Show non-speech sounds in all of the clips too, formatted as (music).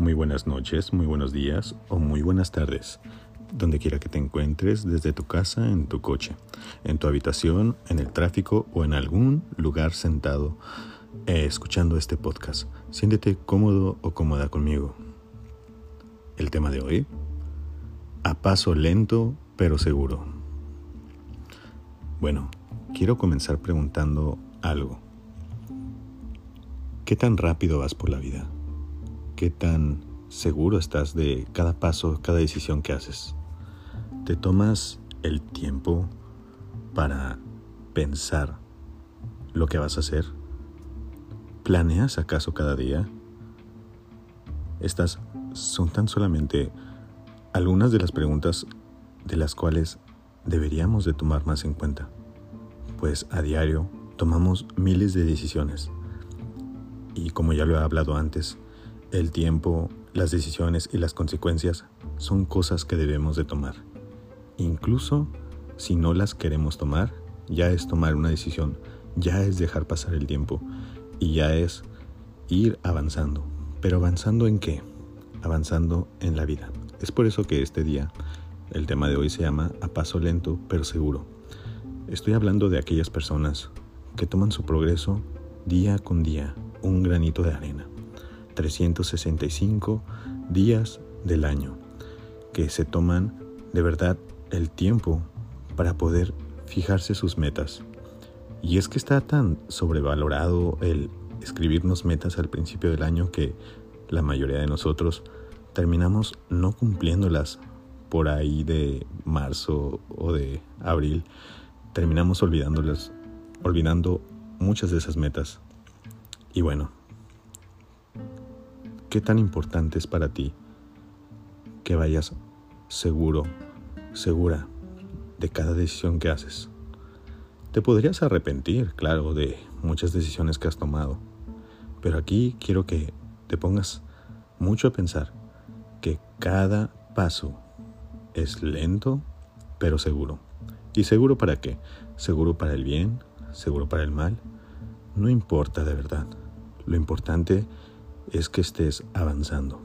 Muy buenas noches, muy buenos días o muy buenas tardes, donde quiera que te encuentres, desde tu casa, en tu coche, en tu habitación, en el tráfico o en algún lugar sentado eh, escuchando este podcast. Siéntete cómodo o cómoda conmigo. El tema de hoy, a paso lento pero seguro. Bueno, quiero comenzar preguntando algo. ¿Qué tan rápido vas por la vida? Qué tan seguro estás de cada paso, cada decisión que haces. ¿Te tomas el tiempo para pensar lo que vas a hacer? ¿Planeas acaso cada día? Estas son tan solamente algunas de las preguntas de las cuales deberíamos de tomar más en cuenta, pues a diario tomamos miles de decisiones. Y como ya lo he hablado antes, el tiempo, las decisiones y las consecuencias son cosas que debemos de tomar. Incluso si no las queremos tomar, ya es tomar una decisión, ya es dejar pasar el tiempo y ya es ir avanzando. Pero avanzando en qué? Avanzando en la vida. Es por eso que este día, el tema de hoy se llama A paso lento pero seguro. Estoy hablando de aquellas personas que toman su progreso día con día, un granito de arena. 365 días del año, que se toman de verdad el tiempo para poder fijarse sus metas. Y es que está tan sobrevalorado el escribirnos metas al principio del año que la mayoría de nosotros terminamos no cumpliéndolas por ahí de marzo o de abril. Terminamos olvidándolas, olvidando muchas de esas metas. Y bueno, ¿Qué tan importante es para ti que vayas seguro, segura de cada decisión que haces? Te podrías arrepentir, claro, de muchas decisiones que has tomado, pero aquí quiero que te pongas mucho a pensar que cada paso es lento, pero seguro. ¿Y seguro para qué? ¿Seguro para el bien? ¿Seguro para el mal? No importa de verdad. Lo importante es es que estés avanzando.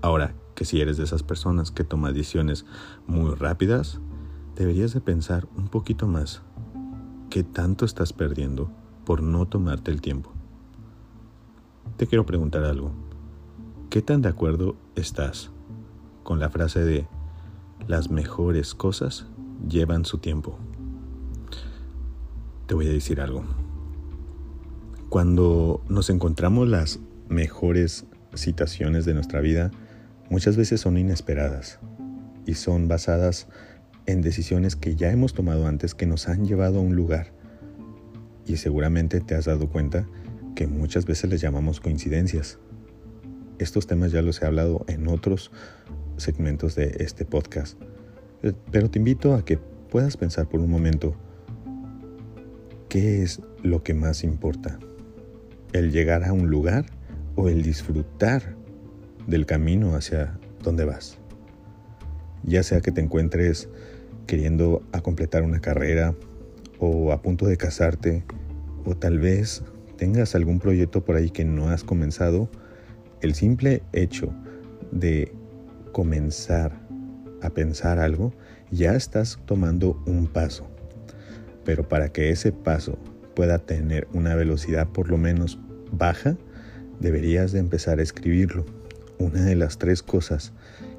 Ahora, que si eres de esas personas que toman decisiones muy rápidas, deberías de pensar un poquito más qué tanto estás perdiendo por no tomarte el tiempo. Te quiero preguntar algo. ¿Qué tan de acuerdo estás con la frase de las mejores cosas llevan su tiempo? Te voy a decir algo. Cuando nos encontramos las mejores citaciones de nuestra vida muchas veces son inesperadas y son basadas en decisiones que ya hemos tomado antes que nos han llevado a un lugar. Y seguramente te has dado cuenta que muchas veces les llamamos coincidencias. Estos temas ya los he hablado en otros segmentos de este podcast. Pero te invito a que puedas pensar por un momento qué es lo que más importa. ¿El llegar a un lugar? O el disfrutar del camino hacia donde vas. Ya sea que te encuentres queriendo a completar una carrera o a punto de casarte o tal vez tengas algún proyecto por ahí que no has comenzado, el simple hecho de comenzar a pensar algo, ya estás tomando un paso. Pero para que ese paso pueda tener una velocidad por lo menos baja, deberías de empezar a escribirlo. Una de las tres cosas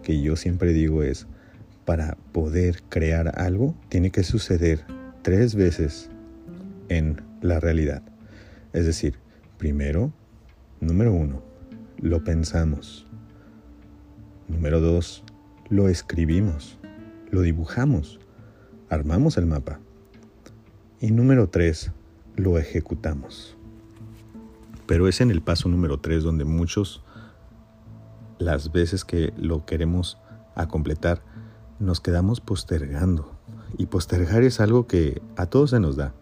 que yo siempre digo es, para poder crear algo, tiene que suceder tres veces en la realidad. Es decir, primero, número uno, lo pensamos. Número dos, lo escribimos, lo dibujamos, armamos el mapa. Y número tres, lo ejecutamos. Pero es en el paso número 3 donde muchos, las veces que lo queremos a completar, nos quedamos postergando. Y postergar es algo que a todos se nos da.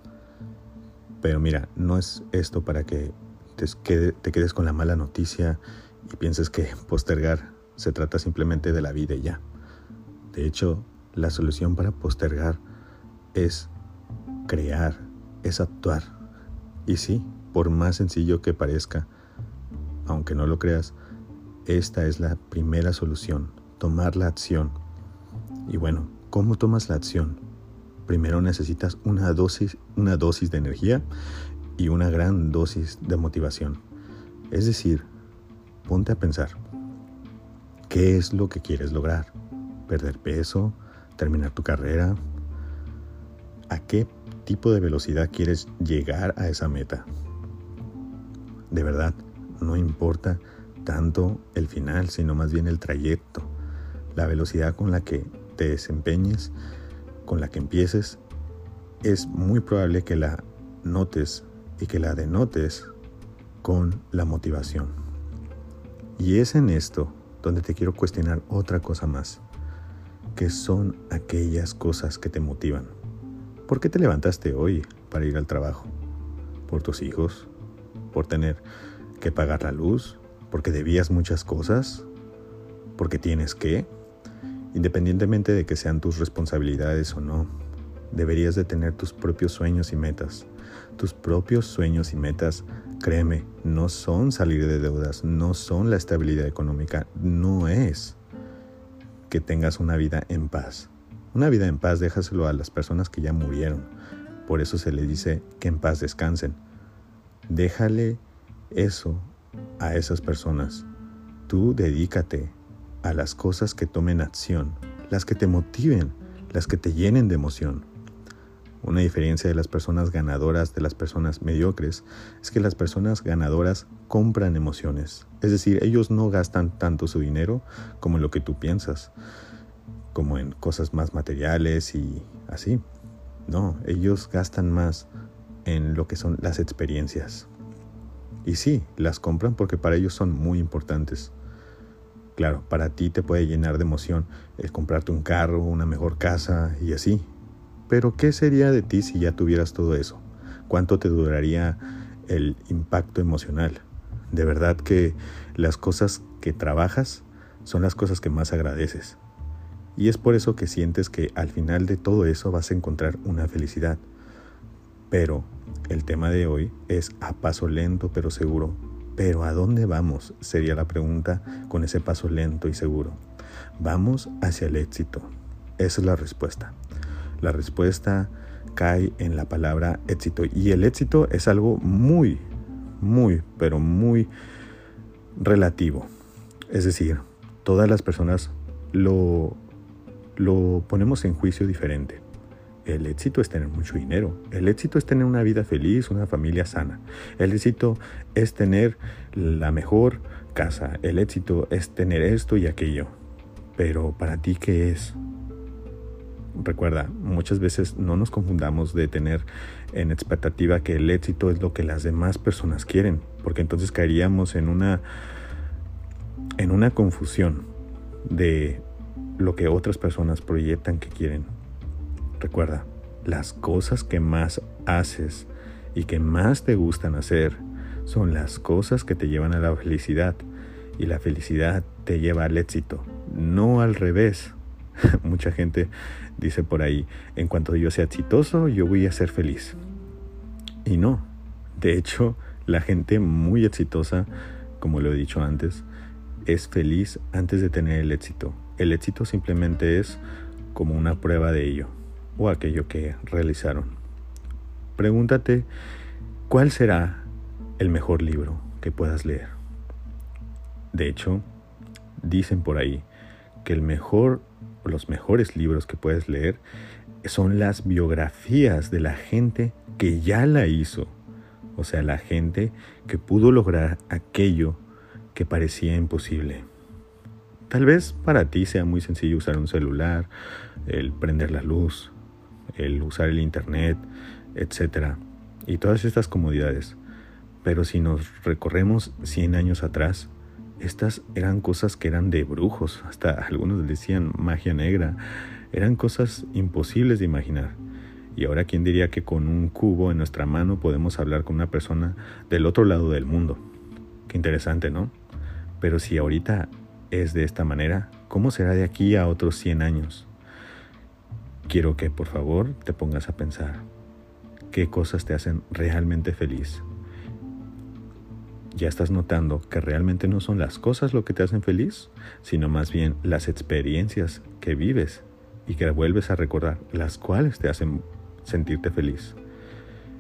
Pero mira, no es esto para que te, te quedes con la mala noticia y pienses que postergar se trata simplemente de la vida y ya. De hecho, la solución para postergar es crear, es actuar. Y sí, por más sencillo que parezca, aunque no lo creas, esta es la primera solución, tomar la acción. Y bueno, ¿cómo tomas la acción? Primero necesitas una dosis, una dosis de energía y una gran dosis de motivación. Es decir, ponte a pensar, ¿qué es lo que quieres lograr? ¿Perder peso? ¿Terminar tu carrera? ¿A qué tipo de velocidad quieres llegar a esa meta? De verdad, no importa tanto el final, sino más bien el trayecto, la velocidad con la que te desempeñes, con la que empieces, es muy probable que la notes y que la denotes con la motivación. Y es en esto donde te quiero cuestionar otra cosa más, que son aquellas cosas que te motivan. ¿Por qué te levantaste hoy para ir al trabajo? ¿Por tus hijos? ¿Por tener que pagar la luz? porque debías muchas cosas, porque tienes que, independientemente de que sean tus responsabilidades o no, deberías de tener tus propios sueños y metas. Tus propios sueños y metas, créeme, no son salir de deudas, no son la estabilidad económica, no es que tengas una vida en paz. Una vida en paz déjaselo a las personas que ya murieron. Por eso se le dice que en paz descansen. Déjale eso a esas personas. Tú dedícate a las cosas que tomen acción, las que te motiven, las que te llenen de emoción. Una diferencia de las personas ganadoras de las personas mediocres es que las personas ganadoras compran emociones. Es decir, ellos no gastan tanto su dinero como en lo que tú piensas, como en cosas más materiales y así. No, ellos gastan más en lo que son las experiencias. Y sí, las compran porque para ellos son muy importantes. Claro, para ti te puede llenar de emoción el comprarte un carro, una mejor casa y así. Pero ¿qué sería de ti si ya tuvieras todo eso? ¿Cuánto te duraría el impacto emocional? De verdad que las cosas que trabajas son las cosas que más agradeces. Y es por eso que sientes que al final de todo eso vas a encontrar una felicidad. Pero el tema de hoy es a paso lento pero seguro. Pero ¿a dónde vamos? Sería la pregunta con ese paso lento y seguro. Vamos hacia el éxito. Esa es la respuesta. La respuesta cae en la palabra éxito. Y el éxito es algo muy, muy, pero muy relativo. Es decir, todas las personas lo, lo ponemos en juicio diferente. El éxito es tener mucho dinero. El éxito es tener una vida feliz, una familia sana. El éxito es tener la mejor casa. El éxito es tener esto y aquello. Pero para ti, ¿qué es? Recuerda, muchas veces no nos confundamos de tener en expectativa que el éxito es lo que las demás personas quieren, porque entonces caeríamos en una en una confusión de lo que otras personas proyectan que quieren Recuerda, las cosas que más haces y que más te gustan hacer son las cosas que te llevan a la felicidad y la felicidad te lleva al éxito, no al revés. (laughs) Mucha gente dice por ahí, en cuanto yo sea exitoso, yo voy a ser feliz. Y no, de hecho, la gente muy exitosa, como lo he dicho antes, es feliz antes de tener el éxito. El éxito simplemente es como una prueba de ello o aquello que realizaron. Pregúntate cuál será el mejor libro que puedas leer. De hecho, dicen por ahí que el mejor los mejores libros que puedes leer son las biografías de la gente que ya la hizo. O sea, la gente que pudo lograr aquello que parecía imposible. Tal vez para ti sea muy sencillo usar un celular, el prender la luz, el usar el Internet, etcétera, y todas estas comodidades. Pero si nos recorremos 100 años atrás, estas eran cosas que eran de brujos, hasta algunos decían magia negra, eran cosas imposibles de imaginar. Y ahora, ¿quién diría que con un cubo en nuestra mano podemos hablar con una persona del otro lado del mundo? Qué interesante, ¿no? Pero si ahorita es de esta manera, ¿cómo será de aquí a otros 100 años? Quiero que por favor te pongas a pensar qué cosas te hacen realmente feliz. ya estás notando que realmente no son las cosas lo que te hacen feliz, sino más bien las experiencias que vives y que vuelves a recordar, las cuales te hacen sentirte feliz.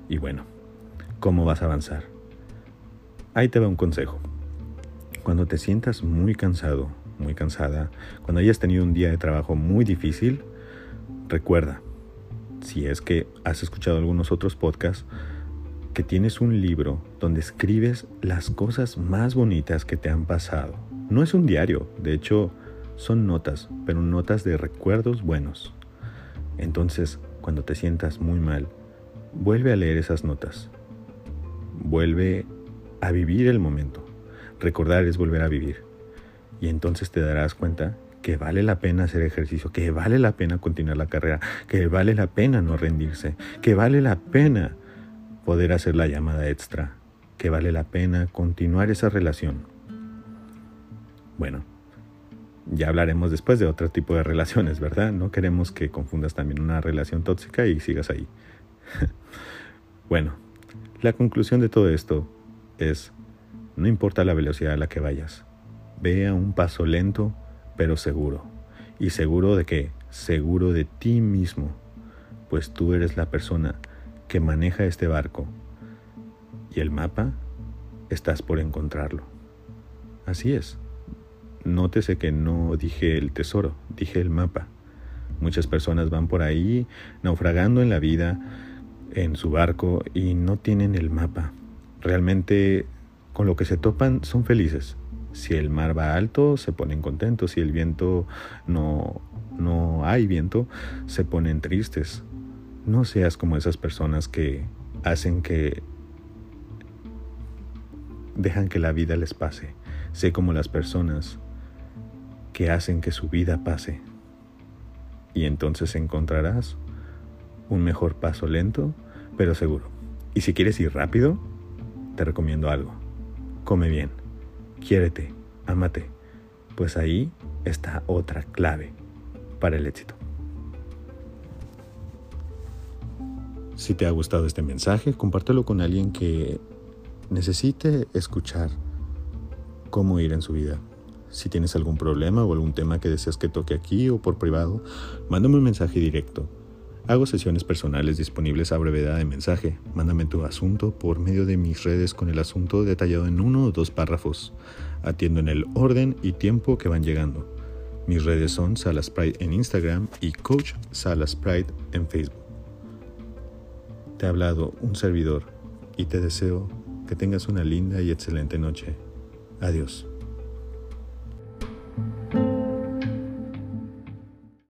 Y bueno, ¿cómo vas a avanzar? Ahí te va un consejo. Cuando te sientas muy cansado, muy cansada, cuando hayas tenido un día de trabajo muy difícil, recuerda, si es que has escuchado algunos otros podcasts, que tienes un libro donde escribes las cosas más bonitas que te han pasado. No es un diario, de hecho son notas, pero notas de recuerdos buenos. Entonces, cuando te sientas muy mal, vuelve a leer esas notas. Vuelve a vivir el momento. Recordar es volver a vivir. Y entonces te darás cuenta que vale la pena hacer ejercicio, que vale la pena continuar la carrera, que vale la pena no rendirse, que vale la pena poder hacer la llamada extra, que vale la pena continuar esa relación. Bueno, ya hablaremos después de otro tipo de relaciones, ¿verdad? No queremos que confundas también una relación tóxica y sigas ahí. (laughs) bueno, la conclusión de todo esto es, no importa la velocidad a la que vayas, ve a un paso lento pero seguro. Y seguro de que, seguro de ti mismo, pues tú eres la persona que maneja este barco y el mapa estás por encontrarlo. Así es. Nótese que no dije el tesoro, dije el mapa. Muchas personas van por ahí naufragando en la vida, en su barco, y no tienen el mapa. Realmente con lo que se topan son felices. Si el mar va alto, se ponen contentos. Si el viento no, no hay viento, se ponen tristes. No seas como esas personas que hacen que dejan que la vida les pase. Sé como las personas que hacen que su vida pase. Y entonces encontrarás un mejor paso lento, pero seguro. Y si quieres ir rápido, te recomiendo algo. Come bien, quiérete, ámate, pues ahí está otra clave para el éxito. Si te ha gustado este mensaje, compártelo con alguien que necesite escuchar cómo ir en su vida. Si tienes algún problema o algún tema que deseas que toque aquí o por privado, mándame un mensaje directo. Hago sesiones personales disponibles a brevedad de mensaje. Mándame tu asunto por medio de mis redes con el asunto detallado en uno o dos párrafos. Atiendo en el orden y tiempo que van llegando. Mis redes son Salas en Instagram y Coach Salas en Facebook. Te ha hablado un servidor y te deseo que tengas una linda y excelente noche. Adiós.